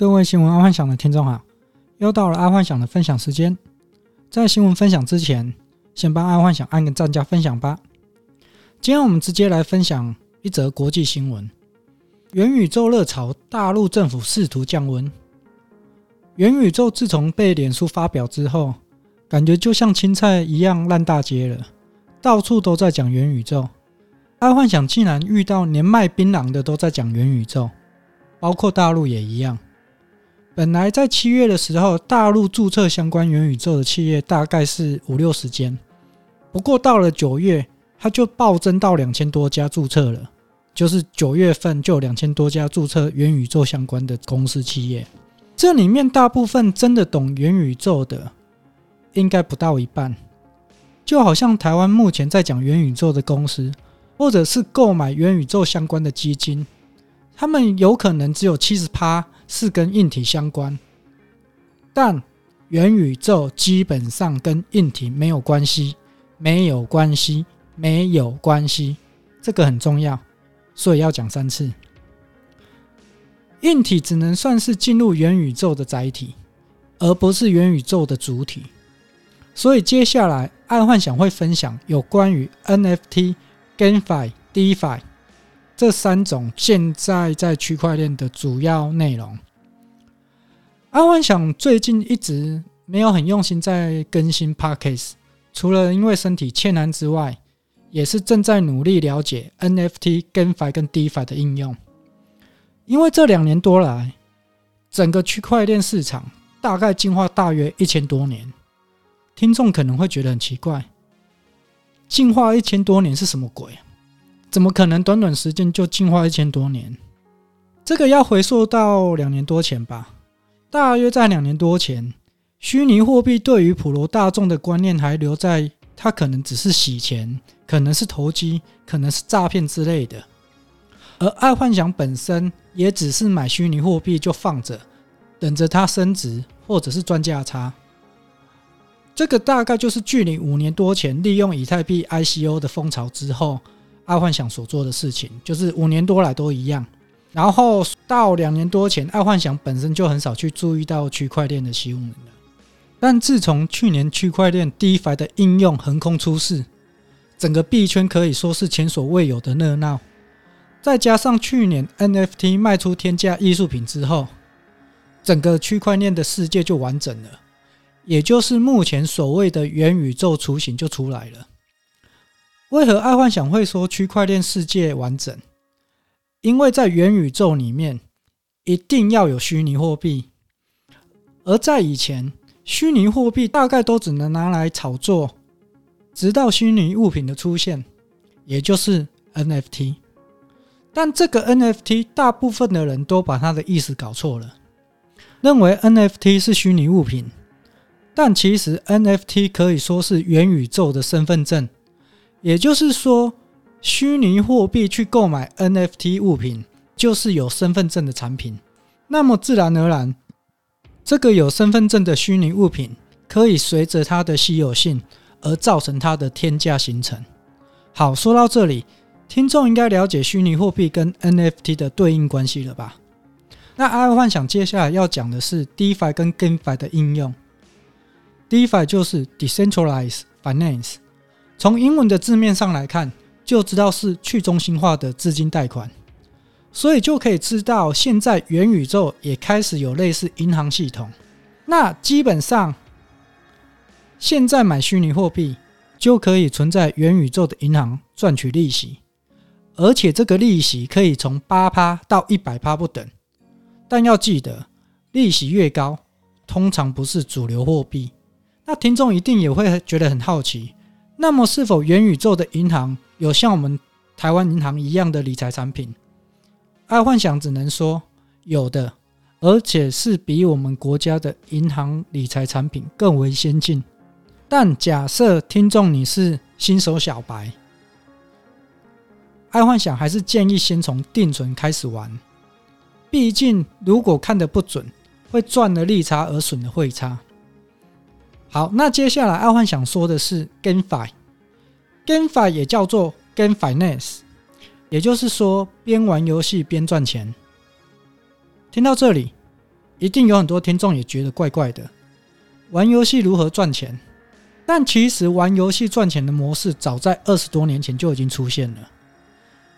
各位新闻爱幻想的听众好，又到了爱幻想的分享时间。在新闻分享之前，先帮爱幻想按个赞加分享吧。今天我们直接来分享一则国际新闻：元宇宙热潮，大陆政府试图降温。元宇宙自从被脸书发表之后，感觉就像青菜一样烂大街了，到处都在讲元宇宙。爱幻想竟然遇到连卖槟榔的都在讲元宇宙，包括大陆也一样。本来在七月的时候，大陆注册相关元宇宙的企业大概是五六十间，不过到了九月，它就暴增到两千多家注册了。就是九月份就两千多家注册元宇宙相关的公司企业，这里面大部分真的懂元宇宙的，应该不到一半。就好像台湾目前在讲元宇宙的公司，或者是购买元宇宙相关的基金，他们有可能只有七十趴。是跟硬体相关，但元宇宙基本上跟硬体没有关系，没有关系，没有关系，这个很重要，所以要讲三次。硬体只能算是进入元宇宙的载体，而不是元宇宙的主体。所以接下来，爱幻想会分享有关于 NFT、GameFi、DeFi。这三种现在在区块链的主要内容，阿幻想最近一直没有很用心在更新 Podcast，除了因为身体欠安之外，也是正在努力了解 NFT、GameFi 跟 DeFi 的应用。因为这两年多来，整个区块链市场大概进化大约一千多年，听众可能会觉得很奇怪，进化一千多年是什么鬼？怎么可能短短时间就进化一千多年？这个要回溯到两年多前吧。大约在两年多前，虚拟货币对于普罗大众的观念还留在它可能只是洗钱，可能是投机，可能是诈骗之类的。而爱幻想本身也只是买虚拟货币就放着，等着它升值或者是赚价差。这个大概就是距离五年多前利用以太币 ICO 的风潮之后。爱幻想所做的事情，就是五年多来都一样。然后到两年多前，爱幻想本身就很少去注意到区块链的新闻了。但自从去年区块链 DeFi 的应用横空出世，整个币圈可以说是前所未有的热闹。再加上去年 NFT 卖出天价艺术品之后，整个区块链的世界就完整了，也就是目前所谓的元宇宙雏形就出来了。为何爱幻想会说区块链世界完整？因为在元宇宙里面，一定要有虚拟货币，而在以前，虚拟货币大概都只能拿来炒作，直到虚拟物品的出现，也就是 NFT。但这个 NFT，大部分的人都把它的意思搞错了，认为 NFT 是虚拟物品，但其实 NFT 可以说是元宇宙的身份证。也就是说，虚拟货币去购买 NFT 物品，就是有身份证的产品。那么自然而然，这个有身份证的虚拟物品，可以随着它的稀有性而造成它的天价形成。好，说到这里，听众应该了解虚拟货币跟 NFT 的对应关系了吧？那爱幻想接下来要讲的是 DeFi 跟 GameFi 的应用。DeFi 就是 Decentralized Finance。从英文的字面上来看，就知道是去中心化的资金贷款，所以就可以知道，现在元宇宙也开始有类似银行系统。那基本上，现在买虚拟货币就可以存在元宇宙的银行赚取利息，而且这个利息可以从八趴到一百趴不等。但要记得，利息越高，通常不是主流货币。那听众一定也会觉得很好奇。那么，是否元宇宙的银行有像我们台湾银行一样的理财产品？爱幻想只能说有的，而且是比我们国家的银行理财产品更为先进。但假设听众你是新手小白，爱幻想还是建议先从定存开始玩。毕竟，如果看得不准，会赚了利差而损了汇差。好，那接下来爱幻想说的是 GameFi，GameFi 也叫做 Game Finance，也就是说边玩游戏边赚钱。听到这里，一定有很多听众也觉得怪怪的，玩游戏如何赚钱？但其实玩游戏赚钱的模式早在二十多年前就已经出现了。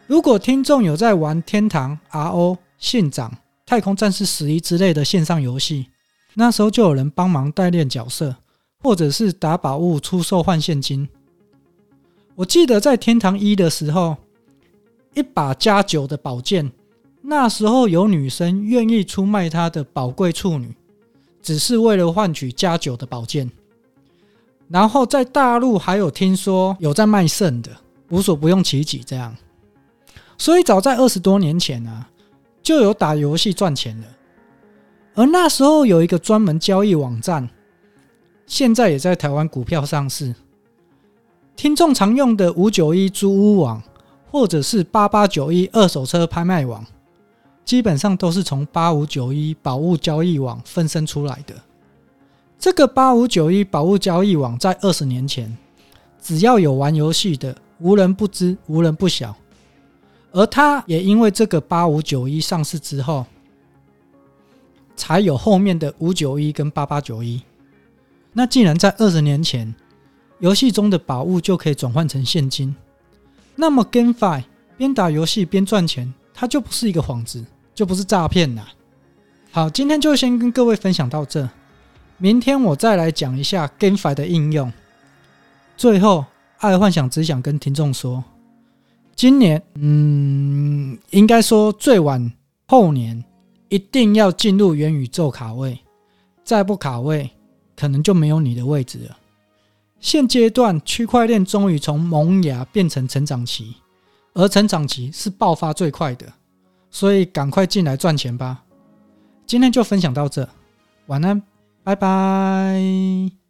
如果听众有在玩天堂、RO、信长、太空战士十一之类的线上游戏，那时候就有人帮忙代练角色，或者是打宝物出售换现金。我记得在天堂一的时候，一把加九的宝剑，那时候有女生愿意出卖她的宝贵处女，只是为了换取加九的宝剑。然后在大陆还有听说有在卖肾的，无所不用其极这样。所以早在二十多年前啊，就有打游戏赚钱了。而那时候有一个专门交易网站，现在也在台湾股票上市。听众常用的五九一租屋网，或者是八八九一二手车拍卖网，基本上都是从八五九一宝物交易网分身出来的。这个八五九一宝物交易网在二十年前，只要有玩游戏的，无人不知，无人不晓。而他也因为这个八五九一上市之后，才有后面的五九一跟八八九一。那既然在二十年前，游戏中的宝物就可以转换成现金，那么 GameFi 边打游戏边赚钱，它就不是一个幌子，就不是诈骗啦。好，今天就先跟各位分享到这，明天我再来讲一下 GameFi 的应用。最后，爱幻想只想跟听众说。今年，嗯，应该说最晚后年一定要进入元宇宙卡位，再不卡位，可能就没有你的位置了。现阶段区块链终于从萌芽变成成长期，而成长期是爆发最快的，所以赶快进来赚钱吧。今天就分享到这，晚安，拜拜。